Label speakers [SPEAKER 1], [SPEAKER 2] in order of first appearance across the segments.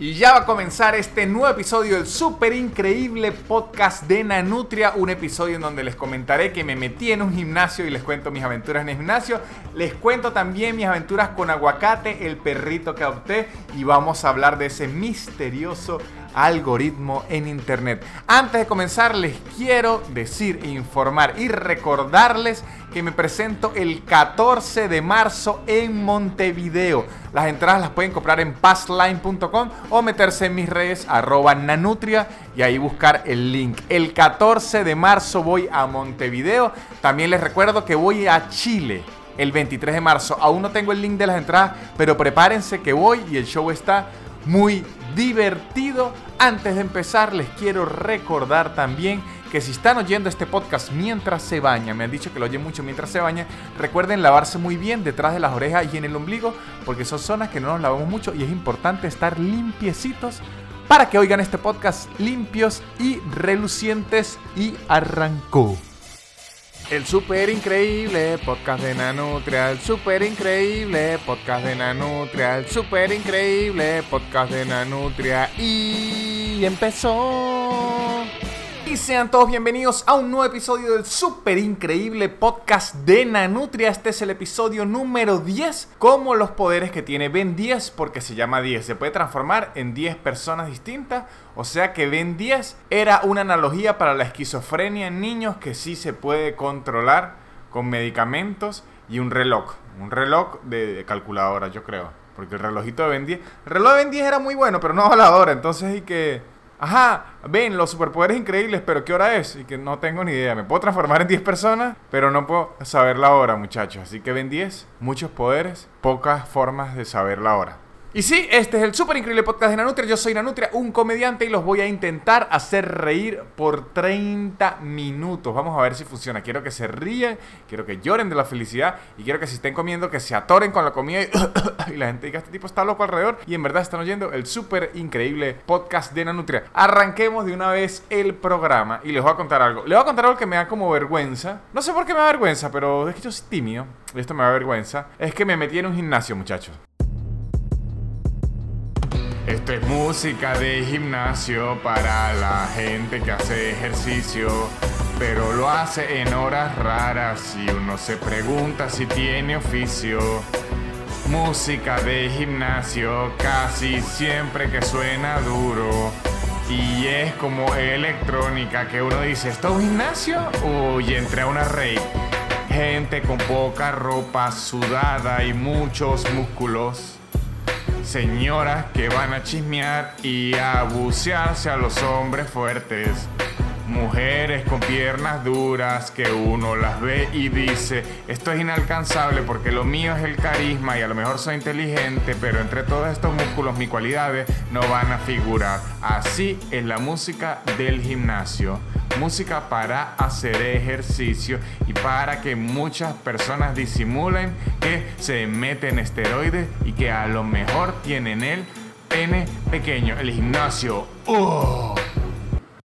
[SPEAKER 1] Y ya va a comenzar este nuevo episodio del súper increíble podcast de Nanutria, un episodio en donde les comentaré que me metí en un gimnasio y les cuento mis aventuras en el gimnasio, les cuento también mis aventuras con aguacate, el perrito que adopté y vamos a hablar de ese misterioso algoritmo en internet. Antes de comenzar les quiero decir, informar y recordarles que me presento el 14 de marzo en Montevideo. Las entradas las pueden comprar en passline.com o meterse en mis redes arroba nanutria y ahí buscar el link. El 14 de marzo voy a Montevideo. También les recuerdo que voy a Chile el 23 de marzo. Aún no tengo el link de las entradas, pero prepárense que voy y el show está muy divertido. Antes de empezar, les quiero recordar también que si están oyendo este podcast mientras se bañan, me han dicho que lo oyen mucho mientras se bañan, recuerden lavarse muy bien detrás de las orejas y en el ombligo, porque son zonas que no nos lavamos mucho y es importante estar limpiecitos para que oigan este podcast limpios y relucientes y arrancó. El super increíble podcast de Nanutria, el super increíble podcast de Nanutria, el super increíble podcast de Nanutria y empezó. Y sean todos bienvenidos a un nuevo episodio del super increíble podcast de Nanutria. Este es el episodio número 10, como los poderes que tiene Ben 10, porque se llama 10. Se puede transformar en 10 personas distintas. O sea que Ben 10 era una analogía para la esquizofrenia en niños que sí se puede controlar con medicamentos y un reloj. Un reloj de calculadora, yo creo. Porque el relojito de Ben 10. El reloj de Ben 10 era muy bueno, pero no voladora. Entonces hay que ajá, ven los superpoderes increíbles, pero ¿qué hora es? Y que no tengo ni idea. Me puedo transformar en 10 personas, pero no puedo saber la hora, muchachos. Así que ven 10, muchos poderes, pocas formas de saber la hora. Y sí, este es el súper increíble podcast de Nanutria. Yo soy Nanutria, un comediante, y los voy a intentar hacer reír por 30 minutos. Vamos a ver si funciona. Quiero que se ríen, quiero que lloren de la felicidad y quiero que si estén comiendo, que se atoren con la comida y, la gente diga: Este tipo está loco alrededor. Y en verdad están oyendo el súper increíble podcast de Nanutria. Arranquemos de una vez el programa y les voy a contar algo. Les voy a contar algo que me da como vergüenza. No sé por qué me da vergüenza, pero es que yo soy tímido. Y esto me da vergüenza. Es que me metí en un gimnasio, muchachos. Esto es música de gimnasio para la gente que hace ejercicio, pero lo hace en horas raras y uno se pregunta si tiene oficio. Música de gimnasio casi siempre que suena duro. Y es como electrónica que uno dice, ¿esto es un gimnasio? Uy, entré a una rave. Gente con poca ropa sudada y muchos músculos señoras que van a chismear y a bucearse a los hombres fuertes. Mujeres con piernas duras que uno las ve y dice, esto es inalcanzable porque lo mío es el carisma y a lo mejor soy inteligente, pero entre todos estos músculos mis cualidades no van a figurar. Así es la música del gimnasio. Música para hacer ejercicio y para que muchas personas disimulen que se meten esteroides y que a lo mejor tienen el pene pequeño. El gimnasio. ¡Oh!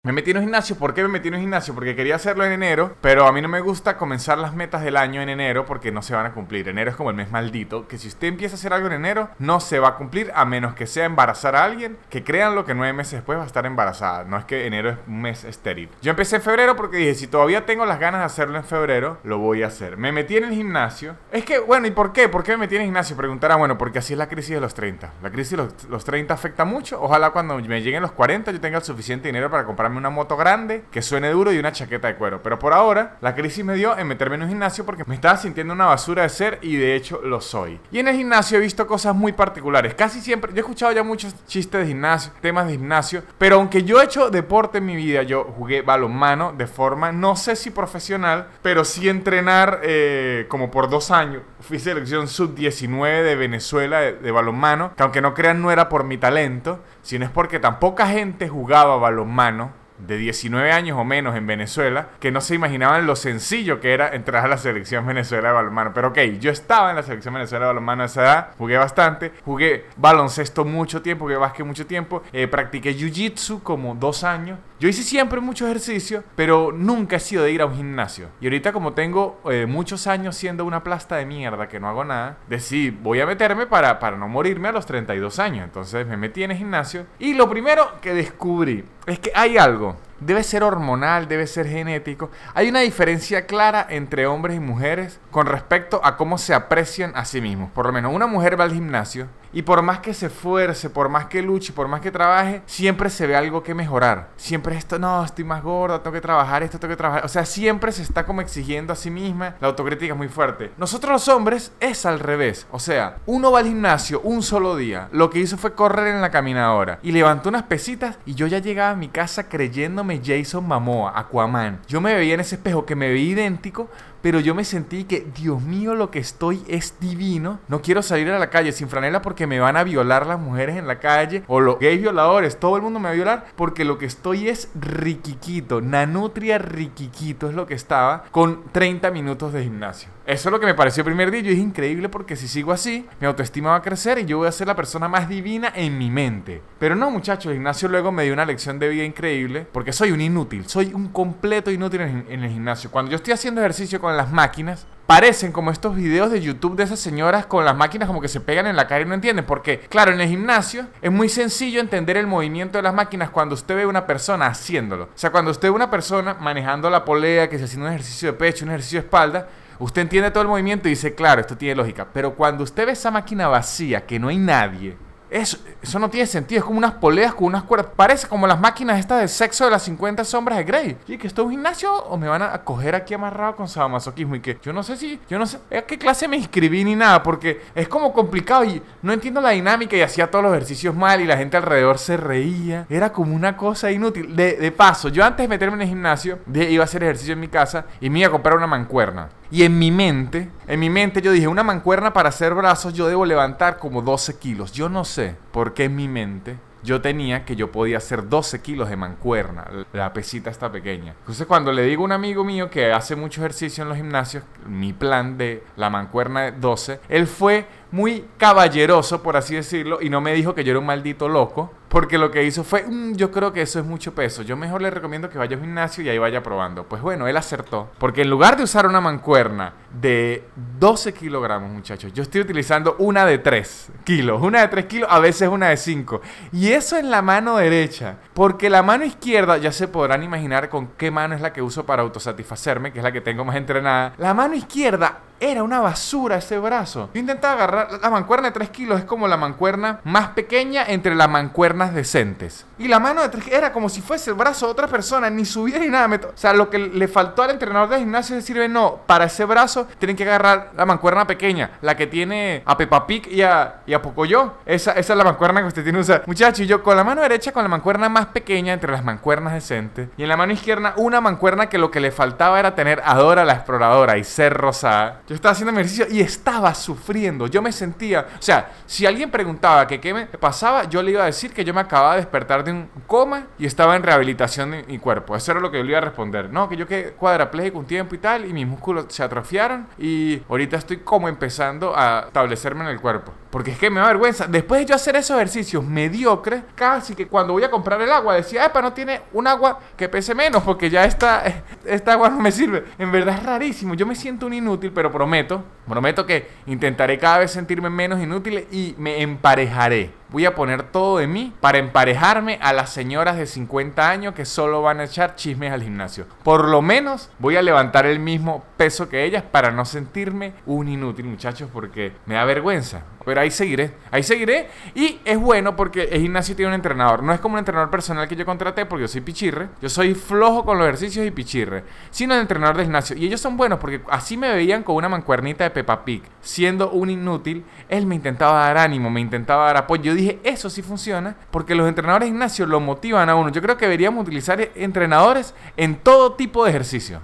[SPEAKER 1] Me metí en un gimnasio. ¿Por qué me metí en un gimnasio? Porque quería hacerlo en enero, pero a mí no me gusta comenzar las metas del año en enero porque no se van a cumplir. Enero es como el mes maldito, que si usted empieza a hacer algo en enero, no se va a cumplir a menos que sea embarazar a alguien, que crean lo que nueve meses después va a estar embarazada. No es que enero es un mes estéril. Yo empecé en febrero porque dije, si todavía tengo las ganas de hacerlo en febrero, lo voy a hacer. Me metí en el gimnasio. Es que, bueno, ¿y por qué? ¿Por qué me metí en el gimnasio? Preguntará, bueno, porque así es la crisis de los 30. La crisis de los, los 30 afecta mucho. Ojalá cuando me lleguen los 40 yo tenga el suficiente dinero para comprarme una moto grande, que suene duro y una chaqueta de cuero. Pero por ahora, la crisis me dio en meterme en un gimnasio porque me estaba sintiendo una basura de ser y de hecho lo soy. Y en el gimnasio he visto cosas muy particulares. Casi siempre, yo he escuchado ya muchos chistes de gimnasio, temas de gimnasio, pero aunque yo he hecho deporte en mi vida, yo jugué balonmano de forma, no sé si profesional, pero sí entrenar eh, como por dos años. Fui selección sub-19 de Venezuela de, de balonmano, que aunque no crean no era por mi talento, sino es porque tan poca gente jugaba balonmano de 19 años o menos en Venezuela que no se imaginaban lo sencillo que era entrar a la selección Venezuela de balonmano. Pero ok, yo estaba en la selección Venezuela de balonmano a esa edad, jugué bastante, jugué baloncesto mucho tiempo, jugué básquet mucho tiempo, eh, practiqué jiu-jitsu como dos años Yo hice siempre mucho ejercicio, pero nunca he sido de ir a un gimnasio. Y ahorita como tengo eh, muchos años siendo una plasta de mierda que no hago nada, decidí, voy a meterme para, para no morirme a los 32 años. Entonces me metí en el gimnasio y lo primero que descubrí es que hay algo debe ser hormonal, debe ser genético. Hay una diferencia clara entre hombres y mujeres con respecto a cómo se aprecian a sí mismos. Por lo menos una mujer va al gimnasio y por más que se esfuerce, por más que luche, por más que trabaje, siempre se ve algo que mejorar. Siempre esto, no, estoy más gorda, tengo que trabajar, esto tengo que trabajar. O sea, siempre se está como exigiendo a sí misma. La autocrítica es muy fuerte. Nosotros los hombres es al revés. O sea, uno va al gimnasio un solo día. Lo que hizo fue correr en la caminadora y levantó unas pesitas y yo ya llegaba a mi casa creyéndome Jason Momoa, Aquaman. Yo me veía en ese espejo que me veía idéntico, pero yo me sentí que, Dios mío, lo que estoy es divino. No quiero salir a la calle sin franela porque me van a violar las mujeres en la calle o los gays violadores. Todo el mundo me va a violar porque lo que estoy es riquiquito. Nanutria riquiquito es lo que estaba con 30 minutos de gimnasio. Eso es lo que me pareció el primer día. Yo es increíble porque si sigo así, mi autoestima va a crecer y yo voy a ser la persona más divina en mi mente. Pero no, muchachos, el gimnasio luego me dio una lección de vida increíble porque soy un inútil. Soy un completo inútil en, en el gimnasio. Cuando yo estoy haciendo ejercicio con las máquinas, parecen como estos videos de YouTube de esas señoras con las máquinas como que se pegan en la cara y no entienden. Porque, claro, en el gimnasio es muy sencillo entender el movimiento de las máquinas cuando usted ve a una persona haciéndolo. O sea, cuando usted ve a una persona manejando la polea, que se haciendo un ejercicio de pecho, un ejercicio de espalda, usted entiende todo el movimiento y dice, claro, esto tiene lógica. Pero cuando usted ve esa máquina vacía, que no hay nadie, eso, eso, no tiene sentido, es como unas poleas con unas cuerdas. Parece como las máquinas estas de sexo de las 50 sombras de Grey. Y que esto es un gimnasio o me van a coger aquí amarrado con sadomasoquismo. Y que yo no sé si, yo no sé a qué clase me inscribí ni nada, porque es como complicado y no entiendo la dinámica y hacía todos los ejercicios mal y la gente alrededor se reía. Era como una cosa inútil. De, de paso, yo antes de meterme en el gimnasio, iba a hacer ejercicio en mi casa y me iba a comprar una mancuerna. Y en mi mente, en mi mente yo dije, una mancuerna para hacer brazos yo debo levantar como 12 kilos. Yo no sé por qué en mi mente yo tenía que yo podía hacer 12 kilos de mancuerna. La pesita está pequeña. Entonces cuando le digo a un amigo mío que hace mucho ejercicio en los gimnasios, mi plan de la mancuerna de 12, él fue muy caballeroso, por así decirlo, y no me dijo que yo era un maldito loco, porque lo que hizo fue, mm, yo creo que eso es mucho peso, yo mejor le recomiendo que vaya al gimnasio y ahí vaya probando. Pues bueno, él acertó, porque en lugar de usar una mancuerna de 12 kilogramos, muchachos, yo estoy utilizando una de 3 kilos, una de 3 kilos, a veces una de 5, y eso en la mano derecha, porque la mano izquierda, ya se podrán imaginar con qué mano es la que uso para autosatisfacerme, que es la que tengo más entrenada, la mano izquierda era una basura ese brazo. Yo intentaba agarrar la mancuerna de 3 kilos, es como la mancuerna más pequeña entre las mancuernas decentes. Y la mano de 3 era como si fuese el brazo de otra persona, ni subía ni nada. O sea, lo que le faltó al entrenador de gimnasio es decirle, no, para ese brazo tienen que agarrar la mancuerna pequeña, la que tiene a Peppa Pig y a, y a Pocoyo. Esa, esa es la mancuerna que usted tiene que usar. Muchachos, yo con la mano derecha, con la mancuerna más pequeña entre las mancuernas decentes, y en la mano izquierda una mancuerna que lo que le faltaba era tener a la exploradora y ser rosada. Yo estaba haciendo ejercicio y estaba sufriendo. Yo me sentía, o sea, si alguien preguntaba que qué me pasaba, yo le iba a decir que yo me acababa de despertar de un coma y estaba en rehabilitación de mi cuerpo. Eso era lo que yo le iba a responder. No, que yo quedé cuadrapléjico un tiempo y tal y mis músculos se atrofiaron y ahorita estoy como empezando a establecerme en el cuerpo. Porque es que me da vergüenza. Después de yo hacer esos ejercicios mediocres, casi que cuando voy a comprar el agua decía, epa, no tiene un agua que pese menos porque ya esta, esta agua no me sirve. En verdad es rarísimo. Yo me siento un inútil, pero prometo, prometo que intentaré cada vez sentirme menos inútil y me emparejaré voy a poner todo de mí para emparejarme a las señoras de 50 años que solo van a echar chismes al gimnasio. Por lo menos voy a levantar el mismo peso que ellas para no sentirme un inútil, muchachos, porque me da vergüenza. Pero ahí seguiré, ahí seguiré. Y es bueno porque el gimnasio tiene un entrenador. No es como un entrenador personal que yo contraté porque yo soy pichirre. Yo soy flojo con los ejercicios y pichirre. Sino el entrenador de gimnasio. Y ellos son buenos porque así me veían con una mancuernita de Peppa Pig. Siendo un inútil, él me intentaba dar ánimo, me intentaba dar apoyo. Yo dije, eso sí funciona porque los entrenadores de gimnasio lo motivan a uno. Yo creo que deberíamos utilizar entrenadores en todo tipo de ejercicio.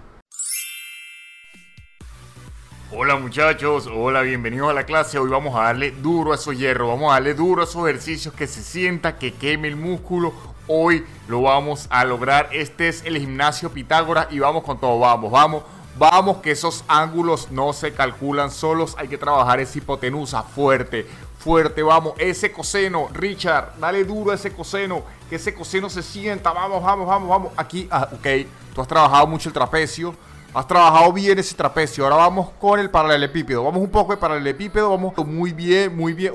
[SPEAKER 1] Hola muchachos, hola, bienvenidos a la clase. Hoy vamos a darle duro a esos hierros, vamos a darle duro a esos ejercicios que se sienta, que queme el músculo. Hoy lo vamos a lograr. Este es el gimnasio Pitágoras y vamos con todo. Vamos, vamos, vamos, que esos ángulos no se calculan solos. Hay que trabajar esa hipotenusa fuerte, fuerte, vamos, ese coseno, Richard, dale duro a ese coseno, que ese coseno se sienta, vamos, vamos, vamos, vamos. Aquí, ah, ok, tú has trabajado mucho el trapecio, has trabajado bien ese trapecio, ahora vamos con el paralelepípedo, vamos un poco de paralelepípedo, vamos muy bien, muy bien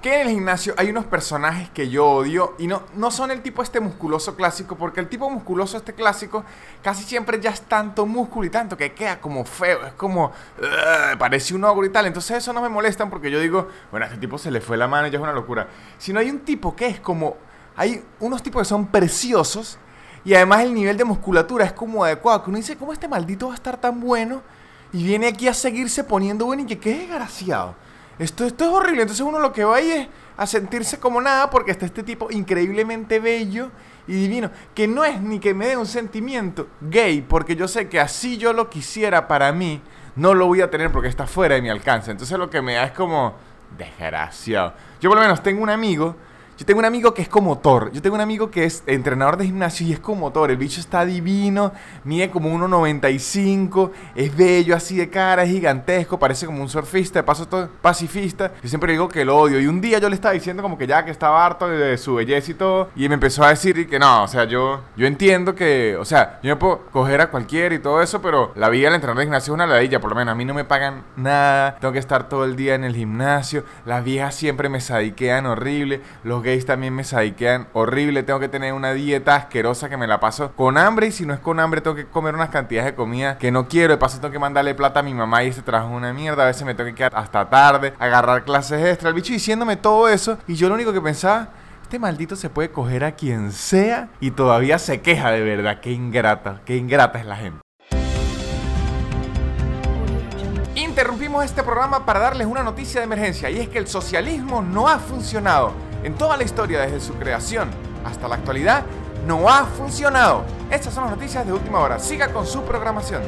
[SPEAKER 1] que en el gimnasio hay unos personajes que yo odio y no, no son el tipo este musculoso clásico, porque el tipo musculoso este clásico casi siempre ya es tanto músculo y tanto que queda como feo, es como, parece un ogro y tal. Entonces eso no me molesta porque yo digo, bueno, a este tipo se le fue la mano y ya es una locura. Sino hay un tipo que es como, hay unos tipos que son preciosos y además el nivel de musculatura es como adecuado, que uno dice, ¿cómo este maldito va a estar tan bueno? Y viene aquí a seguirse poniendo bueno y que qué desgraciado. Esto, esto es horrible. Entonces uno lo que va ahí es a sentirse como nada porque está este tipo increíblemente bello y divino, que no es ni que me dé un sentimiento gay, porque yo sé que así yo lo quisiera para mí, no lo voy a tener porque está fuera de mi alcance. Entonces lo que me da es como desgraciado. Yo por lo menos tengo un amigo yo tengo un amigo que es como Thor. Yo tengo un amigo que es entrenador de gimnasio y es como Thor. El bicho está divino, mide como 1,95, es bello así de cara, es gigantesco, parece como un surfista, de paso todo pacifista. Yo siempre digo que lo odio. Y un día yo le estaba diciendo como que ya que estaba harto de, su belleza y todo. Y me empezó a decir que no, o sea, yo, yo entiendo que, o sea, yo me puedo coger a cualquiera y todo eso, pero la vida del entrenador de gimnasio es una ladilla, por lo menos. A mí no me pagan nada, tengo que estar todo el día en el gimnasio. Las viejas siempre me sadiquean horrible. Los gays también me sadiquean horrible. Tengo que tener una dieta asquerosa que me la paso con hambre. Y si no es con hambre, tengo que comer unas cantidades de comida que no quiero. De paso, tengo que mandarle plata a mi mamá y ese trabajo es una mierda. A veces me tengo que quedar hasta tarde, agarrar clases extra. El bicho diciéndome todo eso. Y yo lo único que pensaba. Este maldito se puede coger a quien sea y todavía se queja de verdad. Qué ingrata, qué ingrata es la gente. Interrumpimos este programa para darles una noticia de emergencia y es que el socialismo no ha funcionado en toda la historia desde su creación hasta la actualidad no ha funcionado. Estas son las noticias de última hora. Siga con su programación.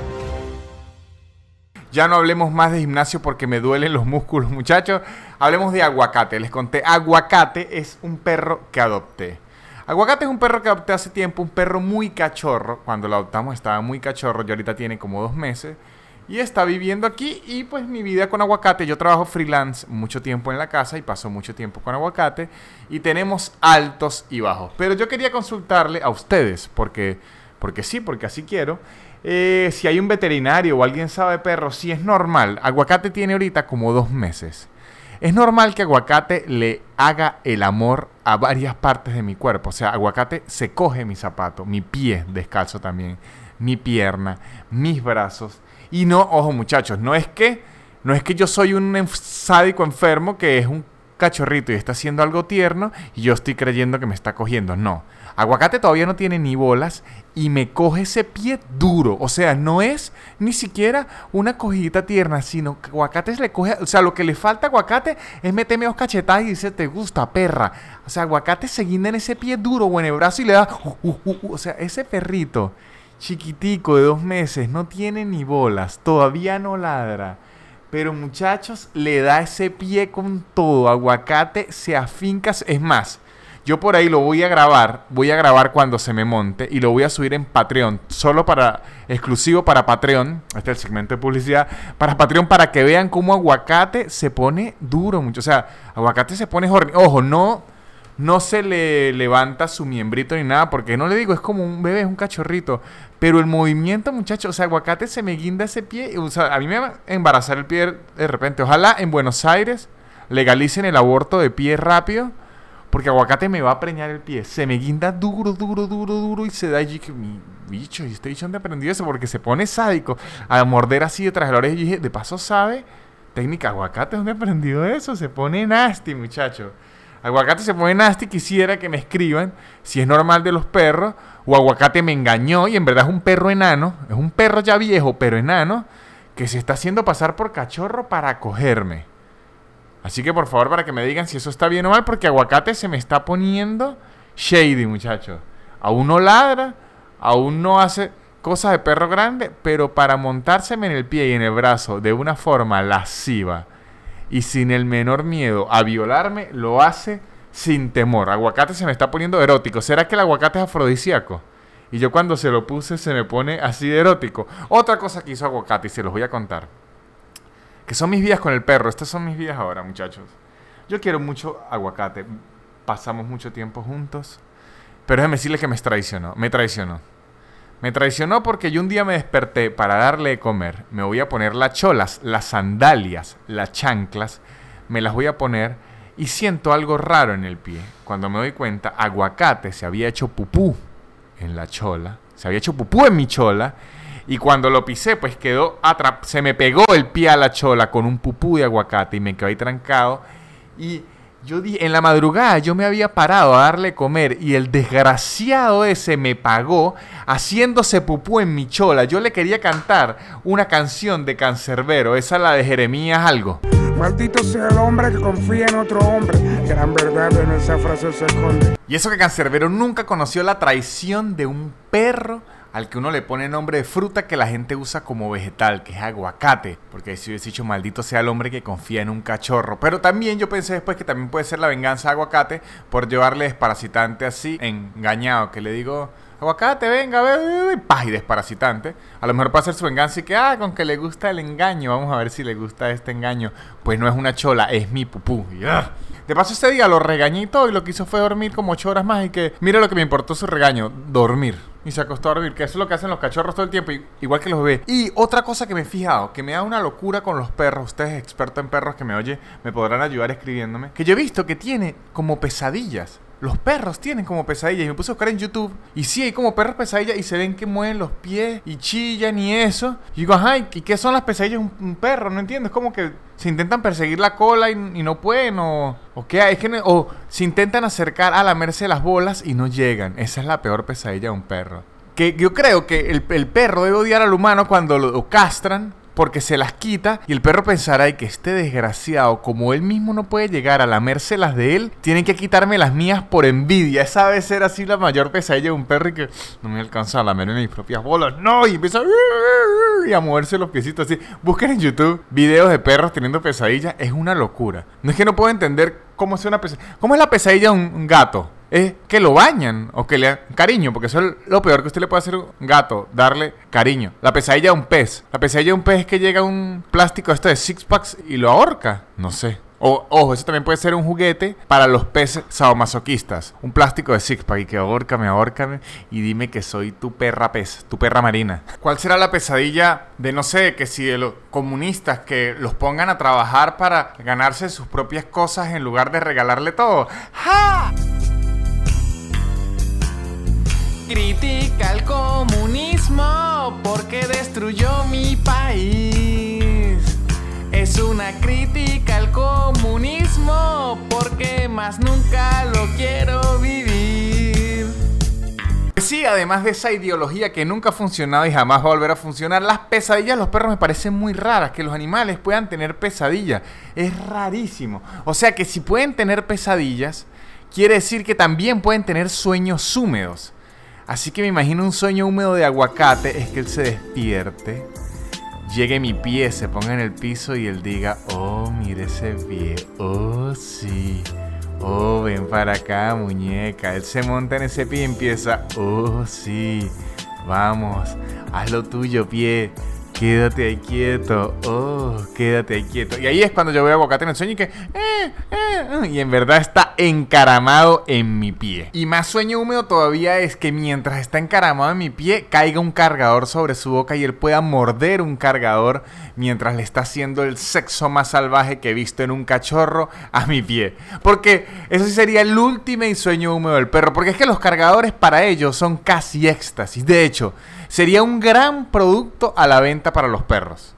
[SPEAKER 1] Ya no hablemos más de gimnasio porque me duelen los músculos, muchachos. Hablemos de aguacate. Les conté, aguacate es un perro que adopté. Aguacate es un perro que adopté hace tiempo, un perro muy cachorro. Cuando lo adoptamos estaba muy cachorro, y ahorita tiene como dos meses y está viviendo aquí y pues mi vida con aguacate, yo trabajo freelance mucho tiempo en la casa y paso mucho tiempo con aguacate y tenemos altos y bajos. Pero yo quería consultarle a ustedes, porque, porque sí, porque así quiero, eh, si hay un veterinario o alguien sabe de perros, si es normal, aguacate tiene ahorita como dos meses. Es normal que aguacate le haga el amor a varias partes de mi cuerpo. O sea, aguacate se coge mi zapato, mi pie descalzo también, mi pierna, mis brazos y no, ojo muchachos, no es que, no es que yo soy un sádico enfermo que es un cachorrito y está haciendo algo tierno y yo estoy creyendo que me está cogiendo. No. Aguacate todavía no tiene ni bolas y me coge ese pie duro. O sea, no es ni siquiera una cogidita tierna, sino que aguacate se le coge. O sea, lo que le falta a aguacate es meterme dos cachetadas y dice, te gusta, perra. O sea, aguacate se guinda en ese pie duro o en el brazo y le da. Uh, uh, uh, o sea, ese perrito chiquitico de dos meses, no tiene ni bolas, todavía no ladra. Pero muchachos, le da ese pie con todo. Aguacate se afinca. Es más, yo por ahí lo voy a grabar. Voy a grabar cuando se me monte. Y lo voy a subir en Patreon. Solo para. Exclusivo para Patreon. Este es el segmento de publicidad. Para Patreon para que vean cómo aguacate se pone duro. Mucho. O sea, aguacate se pone Ojo, no no se le levanta su miembrito ni nada, porque no le digo, es como un bebé, es un cachorrito. Pero el movimiento, muchachos, o sea, aguacate se me guinda ese pie. O sea, a mí me va a embarazar el pie de repente. Ojalá en Buenos Aires legalicen el aborto de pie rápido. Porque aguacate me va a preñar el pie. Se me guinda duro, duro, duro, duro. Y se da allí que mi bicho, y este bicho dónde aprendió eso. Porque se pone sádico a morder así detrás de la oreja. Y dije, de paso sabe, técnica aguacate, ¿dónde aprendió eso? Se pone nasty, muchacho. Aguacate se pone nasty, quisiera que me escriban si es normal de los perros o aguacate me engañó y en verdad es un perro enano, es un perro ya viejo pero enano que se está haciendo pasar por cachorro para cogerme. Así que por favor para que me digan si eso está bien o mal porque aguacate se me está poniendo shady muchachos. Aún no ladra, aún no hace cosas de perro grande, pero para montárseme en el pie y en el brazo de una forma lasciva y sin el menor miedo a violarme, lo hace sin temor. Aguacate se me está poniendo erótico. ¿Será que el aguacate es afrodisíaco? Y yo cuando se lo puse se me pone así de erótico. Otra cosa que hizo aguacate y se los voy a contar. Que son mis vidas con el perro. Estas son mis vidas ahora, muchachos. Yo quiero mucho aguacate. Pasamos mucho tiempo juntos. Pero déjeme decirle que me traicionó. Me traicionó. Me traicionó porque yo un día me desperté para darle de comer. Me voy a poner las cholas, las sandalias, las chanclas. Me las voy a poner y siento algo raro en el pie. Cuando me doy cuenta, aguacate se había hecho pupú en la chola. Se había hecho pupú en mi chola. Y cuando lo pisé, pues quedó se me pegó el pie a la chola con un pupú de aguacate y me quedé ahí trancado. Y yo dije, en la madrugada yo me había parado a darle comer y el desgraciado ese me pagó haciéndose pupú en mi chola. Yo le quería cantar una canción de Cancerbero, esa la de Jeremías algo.
[SPEAKER 2] Maldito sea el hombre que confía en otro hombre. Gran verdad en esa frase se esconde.
[SPEAKER 1] Y eso que Cancerbero nunca conoció la traición de un perro al que uno le pone nombre de fruta que la gente usa como vegetal, que es aguacate. Porque si hubiese dicho, maldito sea el hombre que confía en un cachorro. Pero también yo pensé después que también puede ser la venganza de aguacate por llevarle desparasitante así, engañado, que le digo, aguacate, venga, ve, paz, y desparasitante. A lo mejor puede ser su venganza y que, ah, con que le gusta el engaño, vamos a ver si le gusta este engaño. Pues no es una chola, es mi pupú. De paso ese día lo regañé y y lo que hizo fue dormir como ocho horas más y que, mira lo que me importó su regaño, dormir y se acostó a dormir, que eso es lo que hacen los cachorros todo el tiempo, igual que los bebés. Y otra cosa que me he fijado, que me da una locura con los perros, ustedes expertos en perros que me oye, me podrán ayudar escribiéndome, que yo he visto que tiene como pesadillas. Los perros tienen como pesadillas. Y me puse a buscar en YouTube. Y sí, hay como perros pesadillas. Y se ven que mueven los pies y chillan y eso. Y digo, ajá, ¿y qué son las pesadillas de un, perro? No entiendo. Es como que se intentan perseguir la cola y, no pueden. O, o qué es que o se intentan acercar a lamerse las bolas y no llegan. Esa es la peor pesadilla de un perro. Que yo creo que el perro debe odiar al humano cuando lo castran porque se las quita y el perro pensará y que este desgraciado, como él mismo no puede llegar a lamérselas de él, tienen que quitarme las mías por envidia. Esa debe ser así la mayor pesadilla de un perro y que no me alcanza a lamer en mis propias bolas. No, y empieza a, a moverse los piecitos así. Busquen en YouTube videos de perros teniendo pesadillas. Es una locura. No es que no puedo entender cómo es una pesadilla. ¿Cómo es la pesadilla de un gato? Es que lo bañan o que le dan cariño, porque eso es lo peor que usted le puede hacer a un gato, darle cariño. La pesadilla de un pez. La pesadilla de un pez es que llega un plástico este de six packs y lo ahorca. No sé. O, ojo, eso también puede ser un juguete para los peces sadomasoquistas. Un plástico de six pack y que ahórcame, ahórcame y dime que soy tu perra pez, tu perra marina. ¿Cuál será la pesadilla de, no sé, que si de los comunistas que los pongan a trabajar para ganarse sus propias cosas en lugar de regalarle todo? ¡Ja!
[SPEAKER 3] Critica el comunismo porque destruyó mi país. Es una crítica al comunismo porque más nunca lo quiero vivir.
[SPEAKER 1] Sí, además de esa ideología que nunca ha funcionado y jamás va a volver a funcionar, las pesadillas los perros me parecen muy raras, que los animales puedan tener pesadillas. Es rarísimo. O sea que si pueden tener pesadillas, quiere decir que también pueden tener sueños húmedos. Así que me imagino un sueño húmedo de aguacate es que él se despierte, llegue mi pie, se ponga en el piso y él diga, oh, mire ese pie, oh, sí, oh, ven para acá, muñeca. Él se monta en ese pie y empieza, oh, sí, vamos, haz lo tuyo, pie. Quédate ahí quieto, oh, quédate ahí quieto. Y ahí es cuando yo veo a Aguacate en el sueño y que, eh, eh, eh, y en verdad está encaramado en mi pie. Y más sueño húmedo todavía es que mientras está encaramado en mi pie, caiga un cargador sobre su boca y él pueda morder un cargador mientras le está haciendo el sexo más salvaje que he visto en un cachorro a mi pie. Porque eso sería el último sueño húmedo del perro. Porque es que los cargadores para ellos son casi éxtasis. De hecho, sería un gran producto a la venta para los perros.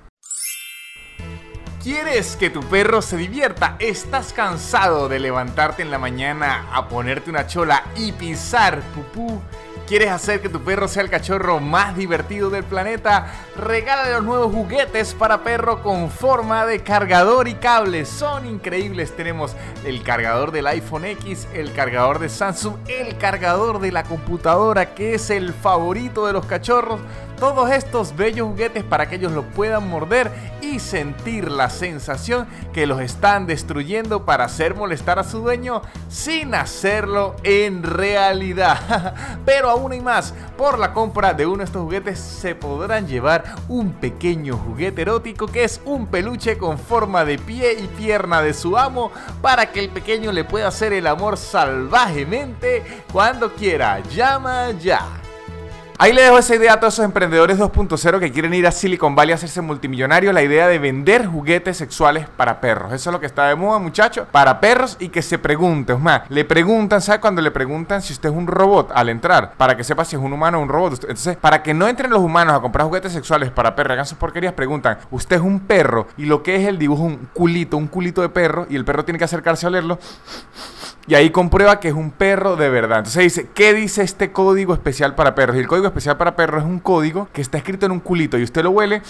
[SPEAKER 1] ¿Quieres que tu perro se divierta? ¿Estás cansado de levantarte en la mañana a ponerte una chola y pisar pupú? ¿Quieres hacer que tu perro sea el cachorro más divertido del planeta? Regálale los nuevos juguetes para perro con forma de cargador y cable. Son increíbles. Tenemos el cargador del iPhone X, el cargador de Samsung, el cargador de la computadora que es el favorito de los cachorros todos estos bellos juguetes para que ellos lo puedan morder y sentir la sensación que los están destruyendo para hacer molestar a su dueño sin hacerlo en realidad. Pero aún hay más, por la compra de uno de estos juguetes se podrán llevar un pequeño juguete erótico que es un peluche con forma de pie y pierna de su amo para que el pequeño le pueda hacer el amor salvajemente cuando quiera. Llama ya. Ahí le dejo esa idea a todos esos emprendedores 2.0 que quieren ir a Silicon Valley a hacerse multimillonarios, la idea de vender juguetes sexuales para perros. Eso es lo que está de moda, muchachos, para perros y que se pregunten. Es más, le preguntan, ¿sabe cuando le preguntan si usted es un robot al entrar? Para que sepa si es un humano o un robot. Entonces, para que no entren los humanos a comprar juguetes sexuales para perros, hagan sus porquerías, preguntan, ¿usted es un perro? Y lo que es el dibujo, un culito, un culito de perro, y el perro tiene que acercarse a olerlo. Y ahí comprueba que es un perro de verdad. Entonces dice, ¿qué dice este código especial para perros? Y el código especial para perros es un código que está escrito en un culito y usted lo huele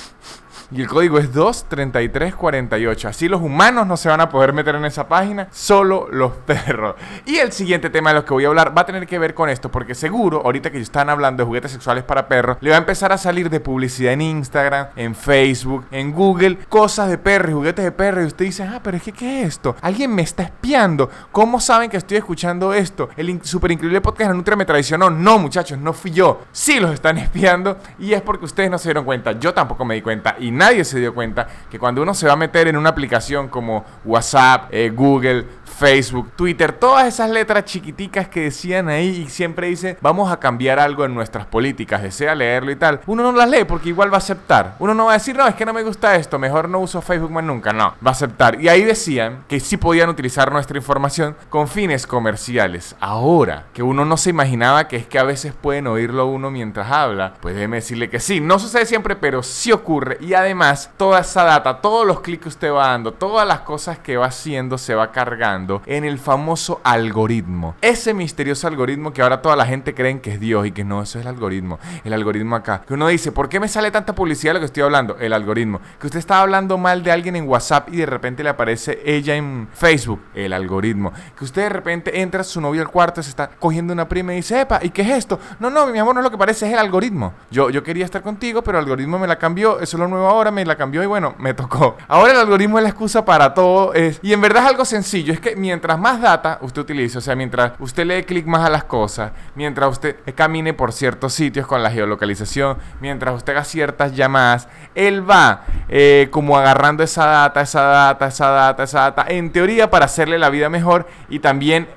[SPEAKER 1] y el código es 23348. Así los humanos no se van a poder meter en esa página, solo los perros. Y el siguiente tema de los que voy a hablar va a tener que ver con esto, porque seguro, ahorita que están hablando de juguetes sexuales para perros, le va a empezar a salir de publicidad en Instagram, en Facebook, en Google, cosas de perros, juguetes de perros. Y usted dice, ah, pero es que, ¿qué es esto? Alguien me está espiando. ¿Cómo saben que estoy escuchando esto? El super increíble podcast de Nutria me traicionó. No, muchachos, no fui yo. Sí los están espiando y es porque ustedes no se dieron cuenta. Yo tampoco me di cuenta y nadie se dio cuenta que cuando uno se va a meter en una aplicación como WhatsApp, eh, Google, Facebook, Twitter, todas esas letras chiquiticas que decían ahí y siempre dice vamos a cambiar algo en nuestras políticas, desea leerlo y tal. Uno no las lee porque igual va a aceptar. Uno no va a decir, no, es que no me gusta esto, mejor no uso Facebook más nunca. No, va a aceptar. Y ahí decían que sí podían utilizar nuestra información con fines comerciales. Ahora, que uno no se imaginaba que es que a veces pueden oírlo uno mientras habla, pues déjeme decirle que sí. No sucede siempre, pero sí ocurre. Y además, toda esa data, todos los clics que usted va dando, todas las cosas que va haciendo, se va cargando en el famoso algoritmo. Ese misterioso algoritmo que ahora toda la gente cree que es Dios y que no, eso es el algoritmo. El algoritmo acá. Que uno dice, ¿por qué me sale tanta publicidad lo que estoy hablando? El algoritmo. Que usted estaba hablando mal de alguien en WhatsApp y de repente le aparece ella en Facebook. El algoritmo. Que usted de repente entra su novio al cuarto, se está cogiendo una prima y dice, epa, ¿y qué es esto? No, no, mi amor, no es lo que parece, es el algoritmo. Yo, yo quería estar contigo, pero el algoritmo me la cambió. Eso es lo nuevo ahora, me la cambió y bueno, me tocó. Ahora el algoritmo es la excusa para todo. Es, y en verdad es algo sencillo. Es que mientras más data usted utilice, o sea, mientras usted le dé clic más a las cosas, mientras usted camine por ciertos sitios con la geolocalización, mientras usted haga ciertas llamadas, él va eh, como agarrando esa data, esa data, esa data, esa data, en teoría para hacerle la vida mejor y también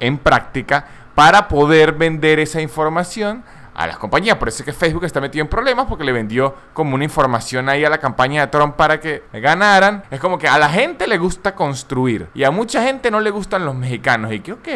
[SPEAKER 1] en práctica para poder vender esa información a las compañías. Por eso es que Facebook está metido en problemas porque le vendió como una información ahí a la campaña de Trump para que ganaran. Es como que a la gente le gusta construir y a mucha gente no le gustan los mexicanos. Y que, ok,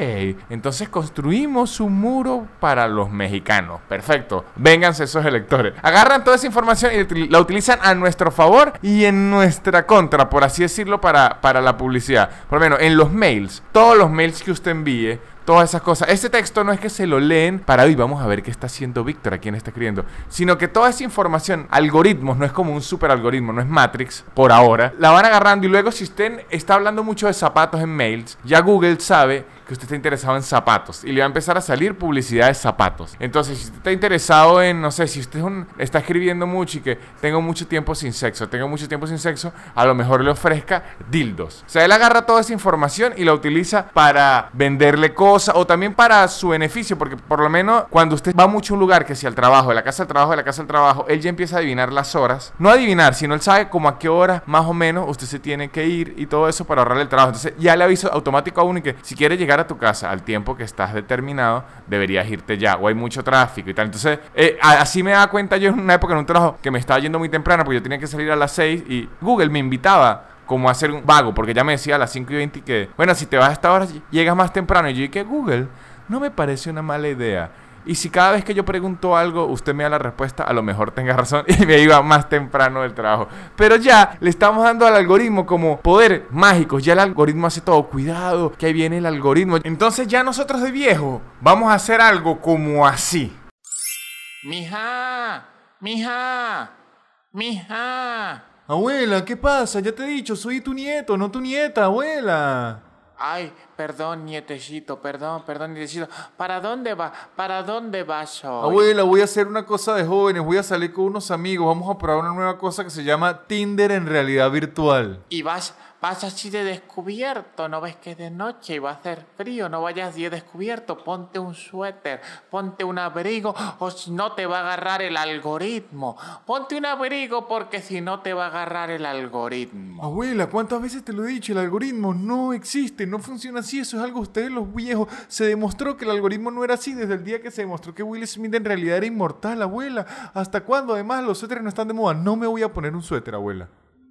[SPEAKER 1] entonces construimos un muro para los mexicanos. Perfecto. Vénganse esos electores. Agarran toda esa información y la utilizan a nuestro favor y en nuestra contra, por así decirlo, para, para la publicidad. Por lo menos en los mails, todos los mails que usted envíe todas esas cosas. Ese texto no es que se lo leen para hoy vamos a ver qué está haciendo Víctor, a quién está escribiendo, sino que toda esa información, algoritmos, no es como un super algoritmo, no es Matrix por ahora, la van agarrando y luego si usted está hablando mucho de zapatos en mails, ya Google sabe que usted está interesado en zapatos y le va a empezar a salir publicidad de zapatos. Entonces, si usted está interesado en, no sé, si usted está escribiendo mucho y que tengo mucho tiempo sin sexo, tengo mucho tiempo sin sexo, a lo mejor le ofrezca dildos. O sea, él agarra toda esa información y la utiliza para venderle cosas o también para su beneficio, porque por lo menos cuando usted va mucho a un lugar, que si al trabajo, de la casa al trabajo, de la casa al trabajo, él ya empieza a adivinar las horas. No adivinar, sino él sabe como a qué hora más o menos usted se tiene que ir y todo eso para ahorrarle el trabajo. Entonces ya le aviso automático a uno y que si quiere llegar a tu casa al tiempo que estás determinado, deberías irte ya, o hay mucho tráfico y tal. Entonces, eh, así me da cuenta yo en una época en un trabajo que me estaba yendo muy temprano porque yo tenía que salir a las 6 y Google me invitaba como a hacer un vago, porque ya me decía a las 5 y 20 que, bueno, si te vas a esta hora, llegas más temprano. Y yo dije, Google, no me parece una mala idea. Y si cada vez que yo pregunto algo, usted me da la respuesta, a lo mejor tenga razón y me iba más temprano del trabajo. Pero ya le estamos dando al algoritmo como poder mágico. Ya el algoritmo hace todo. Cuidado, que ahí viene el algoritmo. Entonces ya nosotros de viejo vamos a hacer algo como así.
[SPEAKER 3] Mija, mija, mija.
[SPEAKER 1] Abuela, ¿qué pasa? Ya te he dicho, soy tu nieto, no tu nieta, abuela.
[SPEAKER 3] Ay, perdón, nietecito, perdón, perdón, nietecito. ¿Para dónde va? ¿Para dónde vas hoy?
[SPEAKER 1] Abuela, voy a hacer una cosa de jóvenes, voy a salir con unos amigos, vamos a probar una nueva cosa que se llama Tinder en realidad virtual.
[SPEAKER 3] Y vas, vas así de descubierto, no ves que es de noche y va a hacer frío, no vayas de descubierto, ponte un suéter, ponte un abrigo o si no te va a agarrar el algoritmo. Ponte un abrigo porque si no te va a agarrar el algoritmo.
[SPEAKER 1] Abuela, ¿cuántas veces te lo he dicho? El algoritmo no existe, no funciona así, eso es algo de ustedes los viejos. Se demostró que el algoritmo no era así desde el día que se demostró que Will Smith en realidad era inmortal, abuela. ¿Hasta cuándo? Además, los suéteres no están de moda. No me voy a poner un suéter, abuela.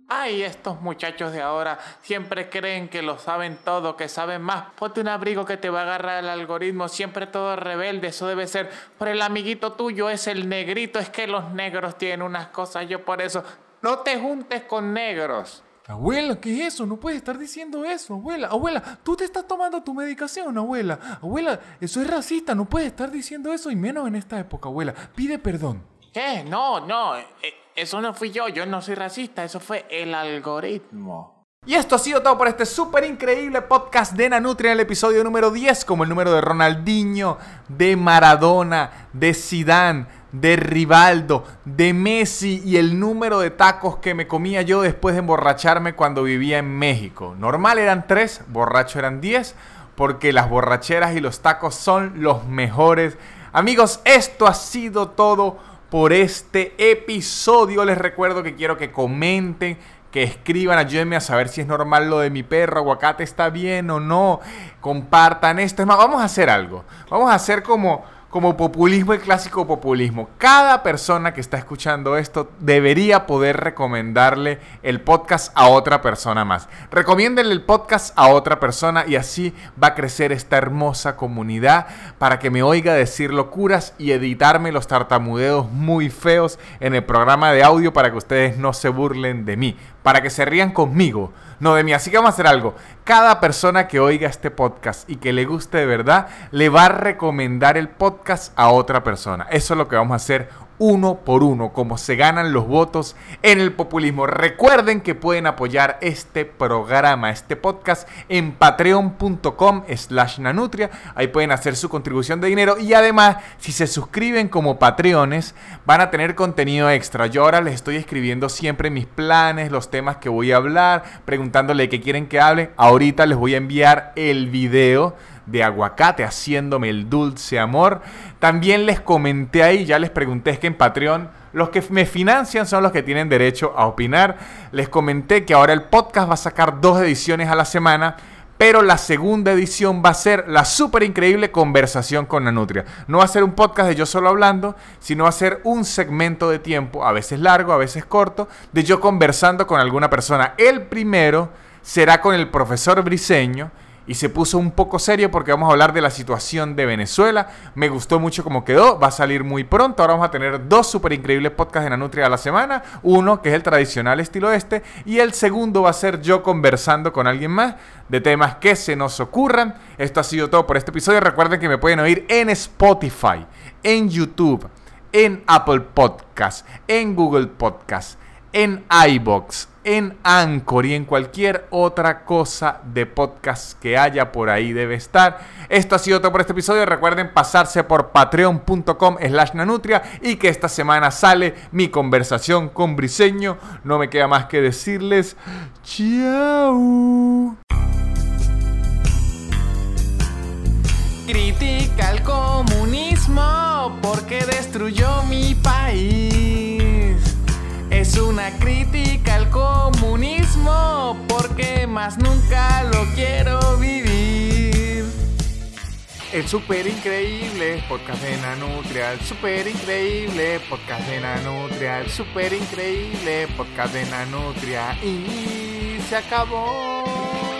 [SPEAKER 3] Ay, estos muchachos de ahora siempre creen que lo saben todo, que saben más. Ponte un abrigo que te va a agarrar el algoritmo, siempre todo rebelde, eso debe ser. Por el amiguito tuyo es el negrito, es que los negros tienen unas cosas, yo por eso, no te juntes con negros.
[SPEAKER 1] Abuela, ¿qué es eso? No puedes estar diciendo eso, abuela. Abuela, tú te estás tomando tu medicación, abuela. Abuela, eso es racista, no puedes estar diciendo eso y menos en esta época, abuela. Pide perdón.
[SPEAKER 3] ¿Qué? No, no, eh, eso no fui yo, yo no soy racista, eso fue el algoritmo.
[SPEAKER 1] Y esto ha sido todo por este súper increíble podcast de Nanutria en el episodio número 10, como el número de Ronaldinho, de Maradona, de Sidán, de Rivaldo, de Messi y el número de tacos que me comía yo después de emborracharme cuando vivía en México. Normal eran 3, borracho eran 10, porque las borracheras y los tacos son los mejores. Amigos, esto ha sido todo por este episodio. Les recuerdo que quiero que comenten, que escriban, ayúdenme a saber si es normal lo de mi perro, aguacate está bien o no. Compartan esto. Es más, vamos a hacer algo. Vamos a hacer como como populismo, el clásico populismo. Cada persona que está escuchando esto debería poder recomendarle el podcast a otra persona más. Recomiéndenle el podcast a otra persona y así va a crecer esta hermosa comunidad para que me oiga decir locuras y editarme los tartamudeos muy feos en el programa de audio para que ustedes no se burlen de mí, para que se rían conmigo no de mí. Así que vamos a hacer algo. Cada persona que oiga este podcast y que le guste de verdad, le va a recomendar el podcast a otra persona. Eso es lo que vamos a hacer uno por uno, como se ganan los votos en el populismo. Recuerden que pueden apoyar este programa, este podcast en patreon.com slash nanutria. Ahí pueden hacer su contribución de dinero y además, si se suscriben como patreones, van a tener contenido extra. Yo ahora les estoy escribiendo siempre mis planes, los temas que voy a hablar, preguntándole qué quieren que hable. Ahorita les voy a enviar el video de aguacate haciéndome el dulce amor. También les comenté ahí, ya les pregunté, es que en Patreon los que me financian son los que tienen derecho a opinar. Les comenté que ahora el podcast va a sacar dos ediciones a la semana. Pero la segunda edición va a ser la súper increíble conversación con la nutria. No va a ser un podcast de yo solo hablando, sino va a ser un segmento de tiempo, a veces largo, a veces corto, de yo conversando con alguna persona. El primero será con el profesor Briseño, y se puso un poco serio porque vamos a hablar de la situación de Venezuela. Me gustó mucho cómo quedó, va a salir muy pronto. Ahora vamos a tener dos súper increíbles podcasts de la Nutria a la semana. Uno que es el tradicional estilo este y el segundo va a ser yo conversando con alguien más de temas que se nos ocurran. Esto ha sido todo por este episodio. Recuerden que me pueden oír en Spotify, en YouTube, en Apple Podcast, en Google Podcast, en iBox en Anchor y en cualquier otra cosa de podcast que haya por ahí debe estar. Esto ha sido todo por este episodio. Recuerden pasarse por patreon.com slash nanutria y que esta semana sale mi conversación con Briseño. No me queda más que decirles chao.
[SPEAKER 3] Critica el comunismo porque destruyó mi país. Una crítica al comunismo porque más nunca lo quiero vivir.
[SPEAKER 1] El super increíble podcast de Nanutria, el super increíble podcast de Nanutria, el super increíble podcast de Nanutria y se acabó.